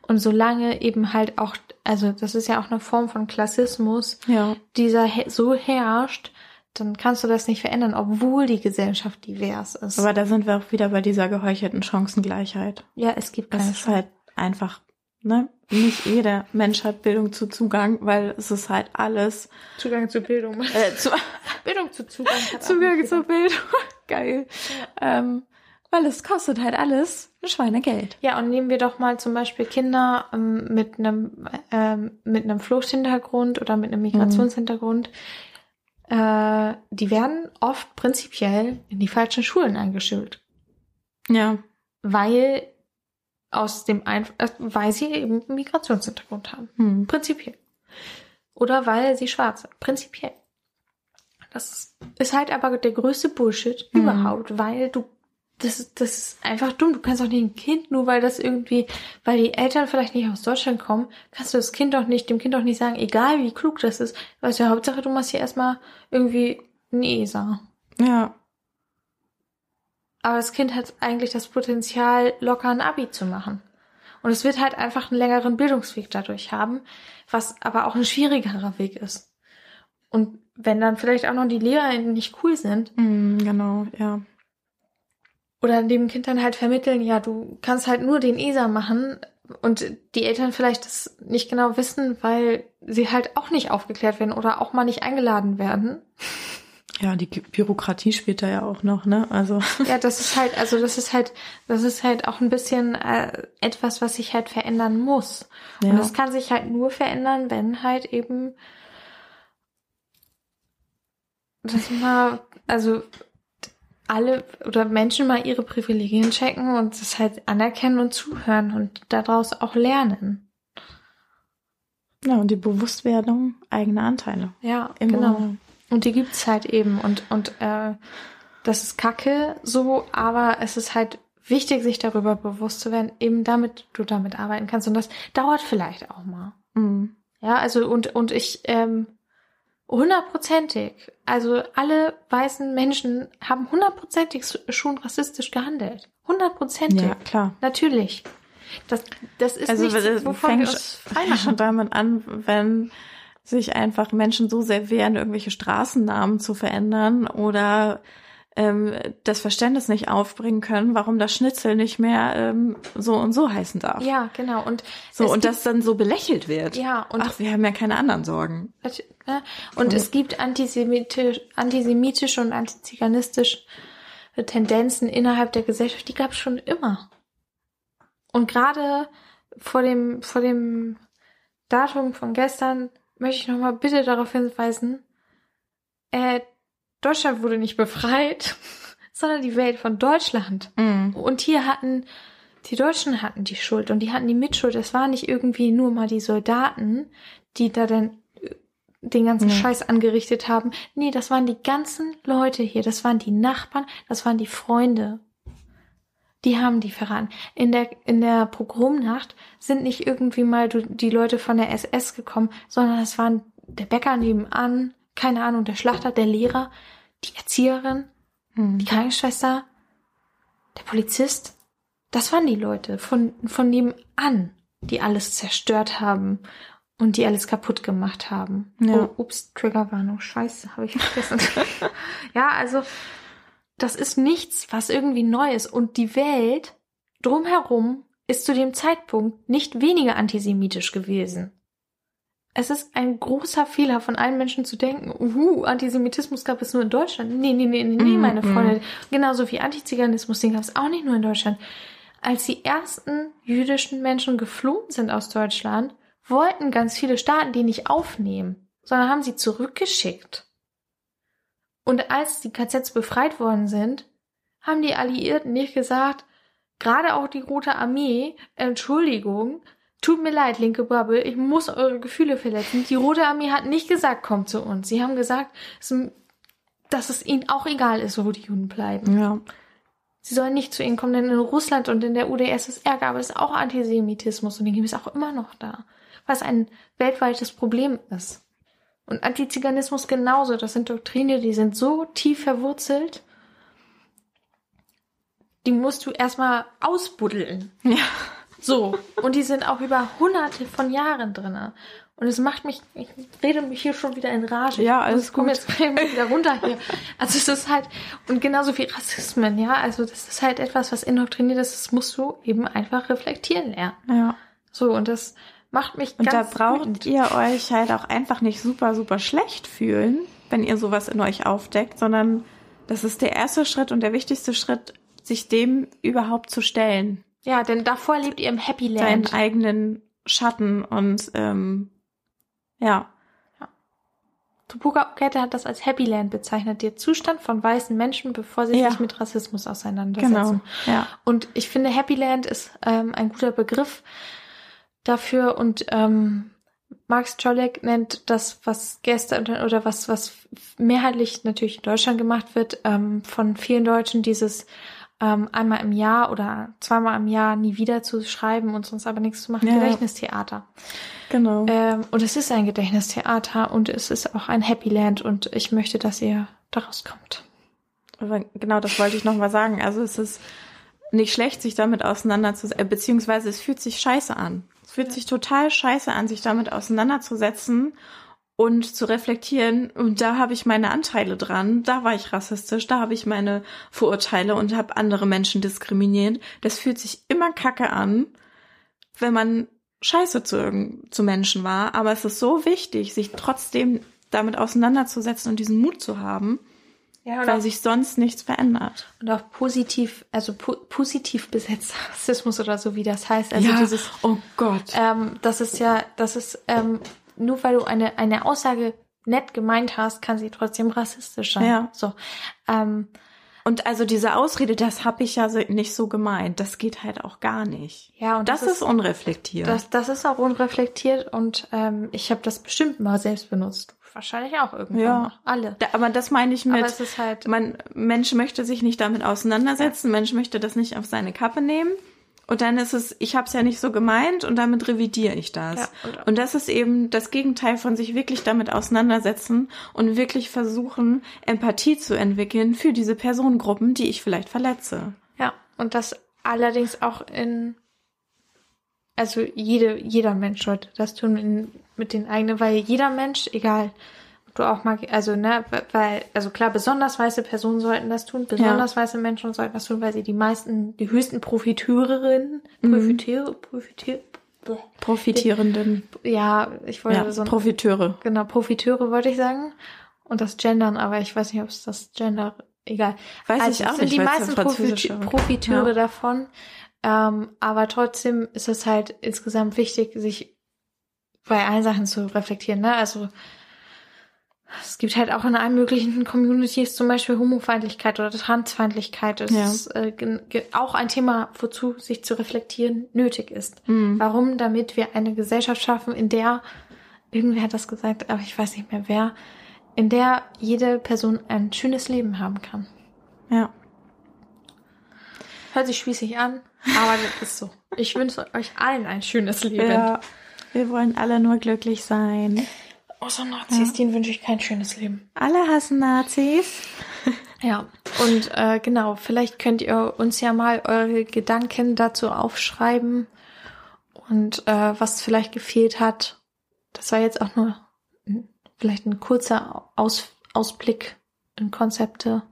und solange eben halt auch, also das ist ja auch eine Form von Klassismus, Ja. dieser so herrscht, dann kannst du das nicht verändern, obwohl die Gesellschaft divers ist. Aber da sind wir auch wieder bei dieser geheuchelten Chancengleichheit. ja, es gibt Es keine ist halt einfach, ne? Nicht jeder Mensch hat Bildung zu Zugang, weil es ist halt alles Zugang zu Bildung. äh, zu, Bildung zu Zugang. Zugang jeder. Bildung. Geil. Ähm, weil es kostet halt alles ein Schweinegeld. Ja, und nehmen wir doch mal zum Beispiel Kinder ähm, mit einem ähm, mit einem Fluchthintergrund oder mit einem Migrationshintergrund. Äh, die werden oft prinzipiell in die falschen Schulen eingeschult, Ja. weil aus dem Einf äh, weil sie eben einen Migrationshintergrund haben, Hm. prinzipiell, oder weil sie schwarz sind, prinzipiell. Das ist halt aber der größte Bullshit Mhm. überhaupt, weil du das, ist- das ist einfach dumm. Du kannst auch nicht ein Kind, nur weil das irgendwie, weil die Eltern vielleicht nicht aus Deutschland kommen, kannst du das Kind doch nicht, dem Kind doch nicht sagen, egal wie klug das ist. Weißt du, Hauptsache du machst hier erstmal irgendwie ein ESA. Ja. Aber das Kind hat eigentlich das Potenzial, locker ein Abi zu machen. Und es wird halt einfach einen längeren Bildungsweg dadurch haben, was aber auch ein schwierigerer Weg ist. Und wenn dann vielleicht auch noch die LehrerInnen nicht cool sind, Hm, genau, ja. oder dem Kind dann halt vermitteln, ja, du kannst halt nur den ESA machen und die Eltern vielleicht das nicht genau wissen, weil sie halt auch nicht aufgeklärt werden oder auch mal nicht eingeladen werden. Ja, die Bü- Bürokratie spielt da ja auch noch, ne? Also. Ja, das ist halt, also das ist halt, das ist halt auch ein bisschen äh, etwas, was sich halt verändern muss. Ja. Und das kann sich halt nur verändern, wenn halt eben das mal, also alle oder Menschen mal ihre Privilegien checken und das halt anerkennen und zuhören und daraus auch lernen. Ja, und die Bewusstwerdung eigener Anteile. Ja, Im genau. Und die gibt's halt eben und und äh, das ist Kacke so, aber es ist halt wichtig, sich darüber bewusst zu werden, eben damit du damit arbeiten kannst und das dauert vielleicht auch mal. Mhm. Ja, also und und ich ähm, hundertprozentig, also alle weißen Menschen haben hundertprozentig schon rassistisch gehandelt, hundertprozentig, Ja, klar. natürlich. Das das ist Also nichts, das wovon wir fängt, uns fängt schon damit an, wenn sich einfach Menschen so sehr wehren, irgendwelche Straßennamen zu verändern oder ähm, das Verständnis nicht aufbringen können, warum das Schnitzel nicht mehr ähm, so und so heißen darf. Ja, genau und so und das dann so belächelt wird. ja und Ach, wir haben ja keine anderen Sorgen. Ne? Und es gibt antisemitisch, antisemitische und antiziganistische Tendenzen innerhalb der Gesellschaft, die gab es schon immer. Und gerade vor dem, vor dem Datum von gestern möchte ich nochmal bitte darauf hinweisen, äh, Deutschland wurde nicht befreit, sondern die Welt von Deutschland. Mhm. Und hier hatten, die Deutschen hatten die Schuld und die hatten die Mitschuld. Es waren nicht irgendwie nur mal die Soldaten, die da dann äh, den ganzen Nee. Scheiß angerichtet haben. Nee, das waren die ganzen Leute hier. Das waren die Nachbarn, das waren die Freunde. Die haben die verraten. In der, in der Pogromnacht sind nicht irgendwie mal die Leute von der SS gekommen, sondern es waren der Bäcker nebenan, keine Ahnung, der Schlachter, der Lehrer, die Erzieherin, Mhm. die Krankenschwester, der Polizist, das waren die Leute von, von nebenan, die alles zerstört haben und die alles kaputt gemacht haben. Ja. Oh, ups, Triggerwarnung, scheiße, habe ich vergessen. ja, also das ist nichts, was irgendwie neu ist. Und die Welt drumherum ist zu dem Zeitpunkt nicht weniger antisemitisch gewesen. Es ist ein großer Fehler von allen Menschen zu denken, uhu, Antisemitismus gab es nur in Deutschland. Nee, nee, nee, nee, nee, meine mm. Freunde. Genauso wie Antiziganismus, den gab es auch nicht nur in Deutschland. Als die ersten jüdischen Menschen geflohen sind aus Deutschland, wollten ganz viele Staaten die nicht aufnehmen, sondern haben sie zurückgeschickt. Und als die KZs befreit worden sind, haben die Alliierten nicht gesagt, gerade auch die Rote Armee, Entschuldigung, tut mir leid, linke Bubble, ich muss eure Gefühle verletzen. Die Rote Armee hat nicht gesagt, kommt zu uns. Sie haben gesagt, dass es ihnen auch egal ist, wo die Juden bleiben. Ja. Sie sollen nicht zu ihnen kommen, denn in Russland und in der UdSSR gab es auch Antisemitismus und den gibt es auch immer noch da, was ein weltweites Problem ist. Und Antiziganismus genauso, das sind Doktrine, die sind so tief verwurzelt, die musst du erstmal ausbuddeln. Ja. So. Und die sind auch über hunderte von Jahren drinne. Und es macht mich, ich rede mich hier schon wieder in Rage. Ja, alles ich komm gut. jetzt wieder runter hier. Also es ist halt, und genauso wie Rassismen, ja. Also das ist halt etwas, was indoktriniert ist, das musst du eben einfach reflektieren lernen. Ja. So, und das macht mich Und ganz da braucht wütend. ihr euch halt auch einfach nicht super, super schlecht fühlen, wenn ihr sowas in euch aufdeckt, sondern das ist der erste Schritt und der wichtigste Schritt, sich dem überhaupt zu stellen. Ja, denn davor lebt ihr im Happy Deinen Land. eigenen Schatten und ähm, ja. Tupuka Okete hat das als Happy Land bezeichnet, der Zustand von weißen Menschen, bevor sie Ja. sich mit Rassismus auseinandersetzen. Genau. Ja. Und ich finde, Happy Land ist ähm, ein guter Begriff dafür und ähm, Max Czolek nennt das, was gestern oder was, was mehrheitlich natürlich in Deutschland gemacht wird, ähm, von vielen Deutschen dieses ähm, einmal im Jahr oder zweimal im Jahr nie wieder zu schreiben und sonst aber nichts zu machen, Ja. Gedächtnistheater. Genau. Ähm, und es ist ein Gedächtnistheater und es ist auch ein Happy Land und ich möchte, dass ihr daraus kommt. Aber genau, das wollte ich nochmal sagen. Also es ist nicht schlecht, sich damit auseinanderzusetzen, äh, beziehungsweise es fühlt sich scheiße an. Fühlt sich total scheiße an, sich damit auseinanderzusetzen und zu reflektieren. Und da habe ich meine Anteile dran, da war ich rassistisch, da habe ich meine Vorurteile und habe andere Menschen diskriminiert. Das fühlt sich immer kacke an, wenn man scheiße zu, zu Menschen war. Aber es ist so wichtig, sich trotzdem damit auseinanderzusetzen und diesen Mut zu haben, Ja, weil sich sonst nichts verändert. und auch positiv, also po positiv besetzter Rassismus oder so, wie das heißt. Also dieses, oh Gott. ähm, das ist ja, das ist, ähm, nur weil du eine, eine Aussage nett gemeint hast, kann sie trotzdem rassistisch sein. Ja. So. Ähm, Und also diese Ausrede, das habe ich ja so- nicht so gemeint, das geht halt auch gar nicht. ja, und Das, ist unreflektiert. das, das ist auch unreflektiert und ähm, ich habe das bestimmt mal selbst benutzt. Wahrscheinlich auch irgendwann Ja. mal. Alle. Da, aber das meine ich Aber mit, es ist halt, man, Mensch möchte sich nicht damit auseinandersetzen, Mensch möchte das nicht auf seine Kappe nehmen. Und dann ist es, ich habe es ja nicht so gemeint und damit revidiere ich das. Ja, und- und das ist eben das Gegenteil von sich wirklich damit auseinandersetzen und wirklich versuchen, Empathie zu entwickeln für diese Personengruppen, die ich vielleicht verletze. ja, und das allerdings auch in, also jede, jeder Mensch sollte das tun in, mit den eigenen, weil jeder Mensch, egal, ob du auch mal, also ne, weil, also klar, besonders weiße Personen sollten das tun, besonders weiße Menschen sollten das tun, weil sie die meisten, die höchsten Profiteurinnen, Profiteure, Profiteure, bleh. Profitierenden, ja, ich wollte ja, so ein Profiteure. Genau, Profiteure wollte ich sagen. Und das Gendern, aber ich weiß nicht, ob es das Gender, egal. Weiß also, ich auch sind nicht, die meisten ja Profiteure Ja. davon. Ähm, aber trotzdem ist es halt insgesamt wichtig, sich bei allen Sachen zu reflektieren. Ne? Also es gibt halt auch in allen möglichen Communities zum Beispiel Homofeindlichkeit oder Transfeindlichkeit. Das Ja. ist äh, auch ein Thema, wozu sich zu reflektieren nötig ist. Mhm. Warum? Damit wir eine Gesellschaft schaffen, in der, irgendwer hat das gesagt, aber ich weiß nicht mehr wer, in der jede Person ein schönes Leben haben kann. Ja. Hört sich spießig an, aber das ist so. Ich wünsche euch allen ein schönes Leben. ja. Wir wollen alle nur glücklich sein. Außer Nazis, denen wünsche ich kein schönes Leben. Alle hassen Nazis. Ja, und äh, genau, vielleicht könnt ihr uns ja mal eure Gedanken dazu aufschreiben und äh, was vielleicht gefehlt hat. Das war jetzt auch nur vielleicht ein kurzer Aus, Ausblick in Konzepte,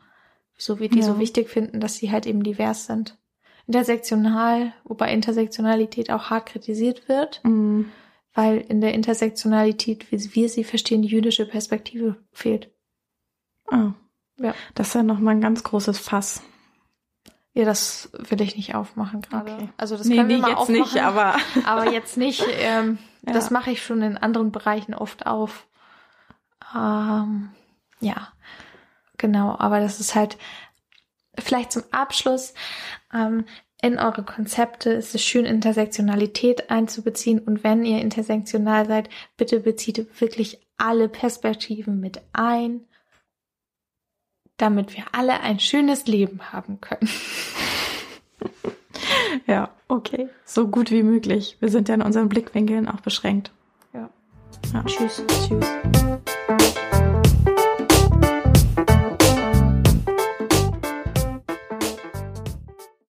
wieso wir die Ja. so wichtig finden, dass sie halt eben divers sind. Intersektional, wobei Intersektionalität auch hart kritisiert wird, Mhm. weil in der Intersektionalität, wie wir sie verstehen, die jüdische Perspektive fehlt. Oh. Ja. Das ist ja nochmal ein ganz großes Fass. Ja, das will ich nicht aufmachen gerade. Okay. Also das nee, können wir nee, mal jetzt aufmachen, nicht, aber aber jetzt nicht. Ähm, Ja. Das mache ich schon in anderen Bereichen oft auf. Ähm, ja, genau. Aber das ist halt vielleicht zum Abschluss. Ähm, in eure Konzepte ist es schön, Intersektionalität einzubeziehen. Und wenn ihr intersektional seid, bitte bezieht wirklich alle Perspektiven mit ein, damit wir alle ein schönes Leben haben können. Ja, okay. So gut wie möglich. Wir sind ja in unseren Blickwinkeln auch beschränkt. Ja. ja. Tschüss. Tschüss.